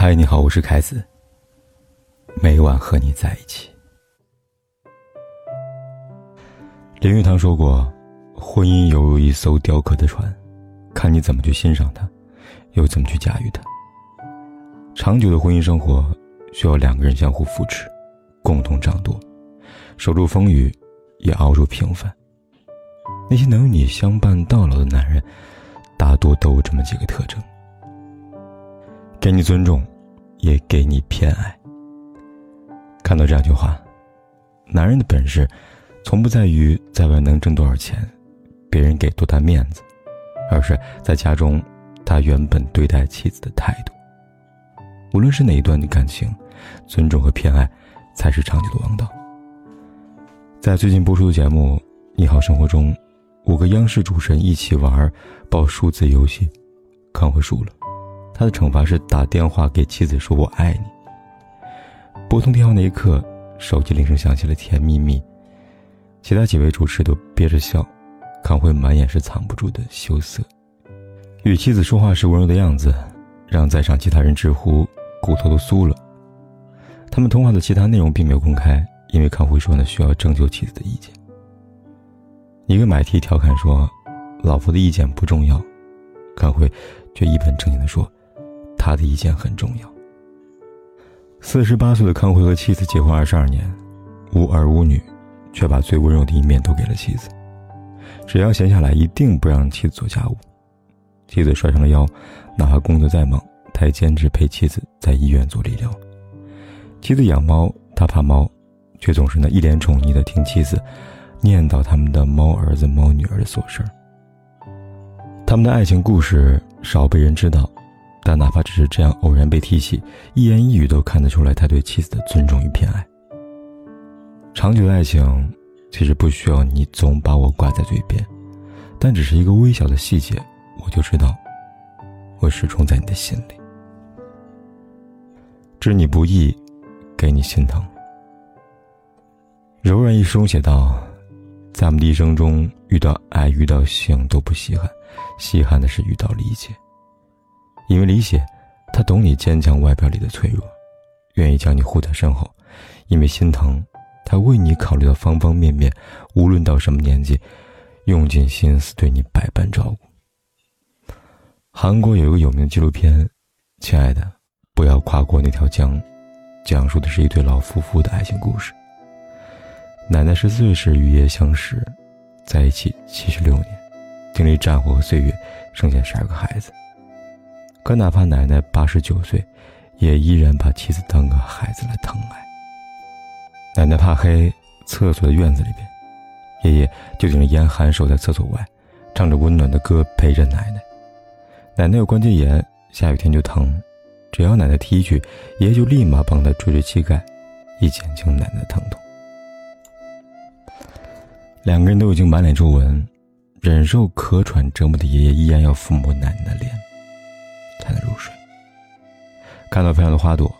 嗨，你好，我是凯子。每晚和你在一起。林语堂说过：“婚姻犹如一艘雕刻的船，看你怎么去欣赏它，又怎么去驾驭它。”长久的婚姻生活需要两个人相互扶持，共同掌舵，守住风雨，也熬住平凡。那些能与你相伴到老的男人，大多都有这么几个特征。给你尊重，也给你偏爱。看到这样一句话：男人的本事，从不在于在外能挣多少钱，别人给多大面子，而是在家中，他原本对待妻子的态度。无论是哪一段的感情，尊重和偏爱，才是长久的王道。在最近播出的节目《你好生活》中，五个央视主持人一起玩报数字游戏，康辉输了。他的惩罚是打电话给妻子说“我爱你”。拨通电话那一刻，手机铃声响起了，甜蜜蜜。其他几位主持都憋着笑，康辉满眼是藏不住的羞涩。与妻子说话时温柔的样子，让在场其他人直呼骨头都酥了。他们通话的其他内容并没有公开，因为康辉说呢需要征求妻子的意见。一个买提调侃说：“老婆的意见不重要。”康辉却一本正经地说。他的意见很重要。四十八岁的康辉和妻子结婚二十二年，无儿无女，却把最温柔的一面都给了妻子。只要闲下来，一定不让妻子做家务。妻子摔伤了腰，哪怕工作再忙，他也坚持陪妻子在医院做理疗。妻子养猫，他怕猫，却总是那一脸宠溺的听妻子念叨他们的猫儿子、猫女儿的琐事。他们的爱情故事少被人知道。但哪怕只是这样偶然被提起，一言一语都看得出来他对妻子的尊重与偏爱。长久的爱情其实不需要你总把我挂在嘴边，但只是一个微小的细节，我就知道，我始终在你的心里。知你不易，给你心疼。柔软一书写道：“在我们的一生中，遇到爱、遇到性都不稀罕，稀罕的是遇到理解。”因为理解，他懂你坚强外表里的脆弱，愿意将你护在身后；因为心疼，他为你考虑到方方面面，无论到什么年纪，用尽心思对你百般照顾。韩国有一个有名的纪录片，《亲爱的，不要跨过那条江》，讲述的是一对老夫妇的爱情故事。奶奶十四岁时与爷爷相识，在一起七十六年，经历战火和岁月，生下十二个孩子。可哪怕奶奶八十九岁，也依然把妻子当个孩子来疼爱。奶奶怕黑，厕所的院子里边，爷爷就顶着严寒守在厕所外，唱着温暖的歌陪着奶奶。奶奶有关节炎，下雨天就疼，只要奶奶踢一句，爷爷就立马帮她捶捶膝盖，以减轻奶奶疼痛。两个人都已经满脸皱纹，忍受咳喘折磨的爷爷依然要抚摸奶奶的脸。看到漂亮的花朵，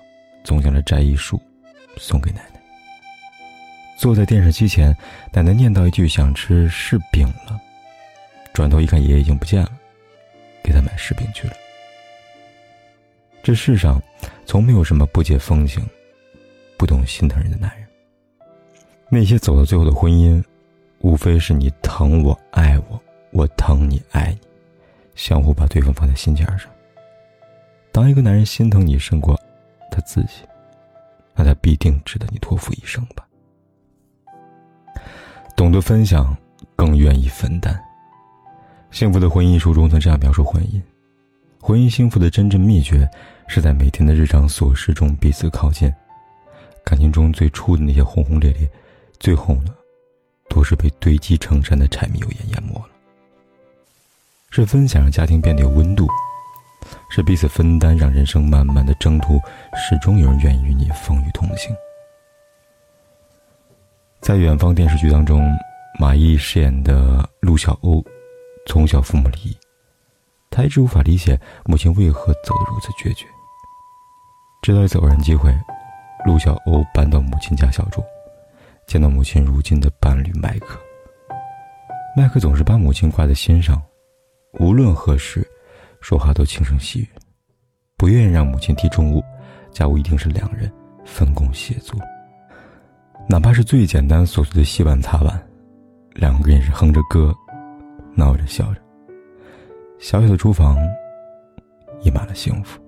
总想着摘一束，送给奶奶。坐在电视机前，奶奶念叨一句：“想吃柿饼了。”转头一看，爷爷已经不见了，给他买柿饼去了。这世上，从没有什么不解风情、不懂心疼人的男人。那些走到最后的婚姻，无非是你疼我爱我，我疼你爱你，相互把对方放在心尖上。当一个男人心疼你胜过他自己，那他必定值得你托付一生吧。懂得分享，更愿意分担。幸福的婚姻书中曾这样描述婚姻：婚姻幸福的真正秘诀，是在每天的日常琐事中彼此靠近。感情中最初的那些轰轰烈烈，最后呢，都是被堆积成山的柴米油盐淹没了。是分享让家庭变得有温度。是彼此分担，让人生漫漫的征途，始终有人愿意与你风雨同行。在《远方》电视剧当中，马伊饰演的陆小欧，从小父母离异，他一直无法理解母亲为何走得如此决绝。直到一次偶然机会，陆小欧搬到母亲家小住，见到母亲如今的伴侣麦克。麦克总是把母亲挂在心上，无论何时。说话都轻声细语，不愿意让母亲提重物，家务一定是两人分工协作。哪怕是最简单琐碎的洗碗擦碗，两个人也是哼着歌，闹着笑着。小小的厨房，溢满了幸福。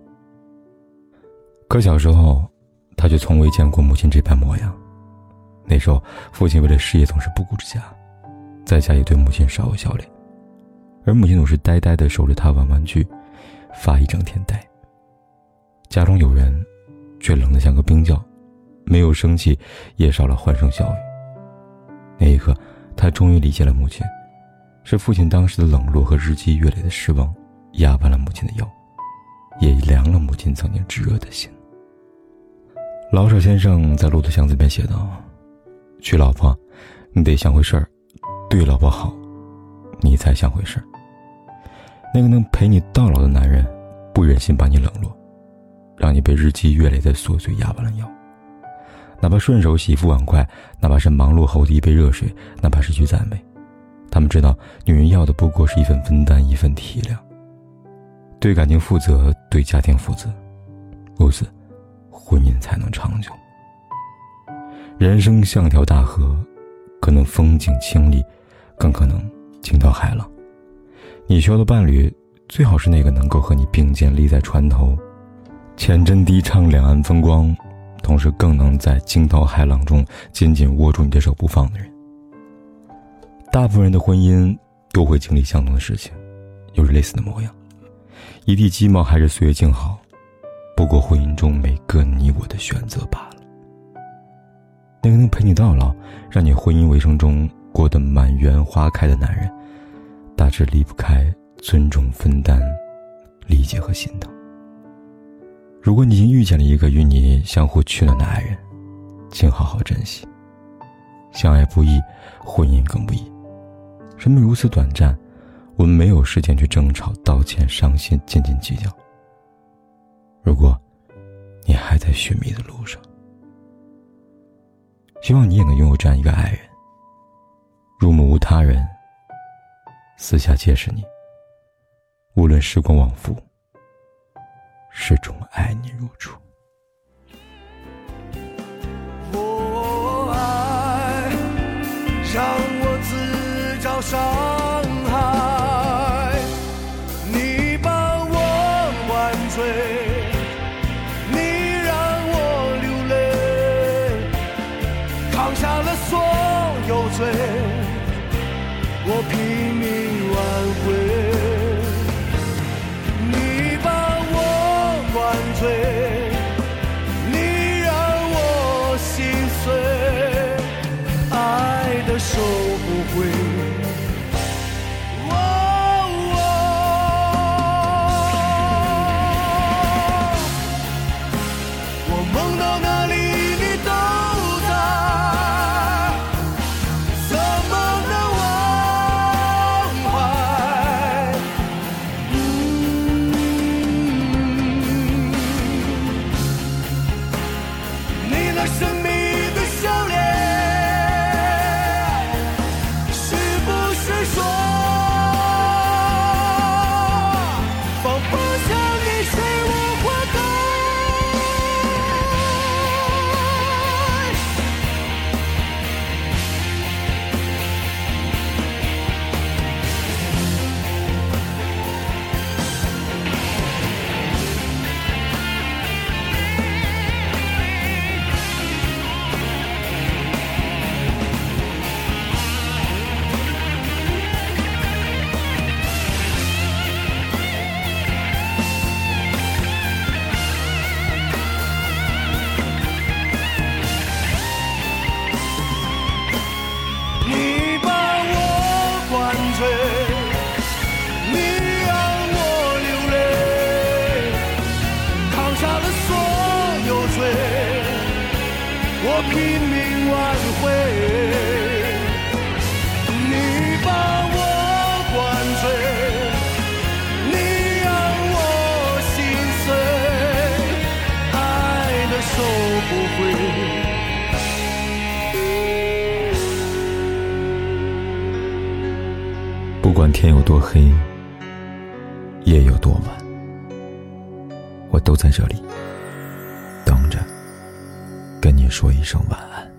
可小时候，他却从未见过母亲这般模样。那时候，父亲为了事业总是不顾之家，在家也对母亲少有笑脸，而母亲总是呆呆的守着他玩玩具，发一整天呆。家中有人，却冷得像个冰窖，没有生气，也少了欢声笑语。那一刻，他终于理解了母亲。是父亲当时的冷落和日积月累的失望，压弯了母亲的腰，也凉了母亲曾经炙热的心。老舍先生在《骆驼祥子》里边写道：“娶老婆，你得想回事儿，对老婆好，你才想回事儿。那个能陪你到老的男人，不忍心把你冷落，让你被日积月累的琐碎压弯了腰。哪怕顺手洗副碗筷，哪怕是忙碌后的一杯热水，哪怕是句赞美。”他们知道，女人要的不过是一份分担，一份体谅。对感情负责，对家庭负责，如此，婚姻才能长久。人生像条大河，可能风景清丽，更可能惊涛骇浪。你需要的伴侣，最好是那个能够和你并肩立在船头，浅斟低唱两岸风光，同时更能在惊涛骇浪中紧紧握住你的手不放的人。大部分人的婚姻都会经历相同的事情，有着类似的模样。一地鸡毛还是岁月静好，不过婚姻中每个你我的选择罢了。那个能陪你到老，让你婚姻围城中过得满园花开的男人，大致离不开尊重、分担、理解和心疼。如果你已经遇见了一个与你相互取暖的爱人，请好好珍惜。相爱不易，婚姻更不易。生命如此短暂，我们没有时间去争吵、道歉、伤心、斤斤计较。如果，你还在寻觅的路上，希望你也能拥有这样一个爱人。入目无他人，私下皆是你。无论时光往复，始终爱你如初。我爱，让我自找。伤不回。我拼命挽回，你把我灌醉，你让我心碎，爱的收不回。不管天有多黑，夜有多晚，我都在这里，跟你说一声晚安。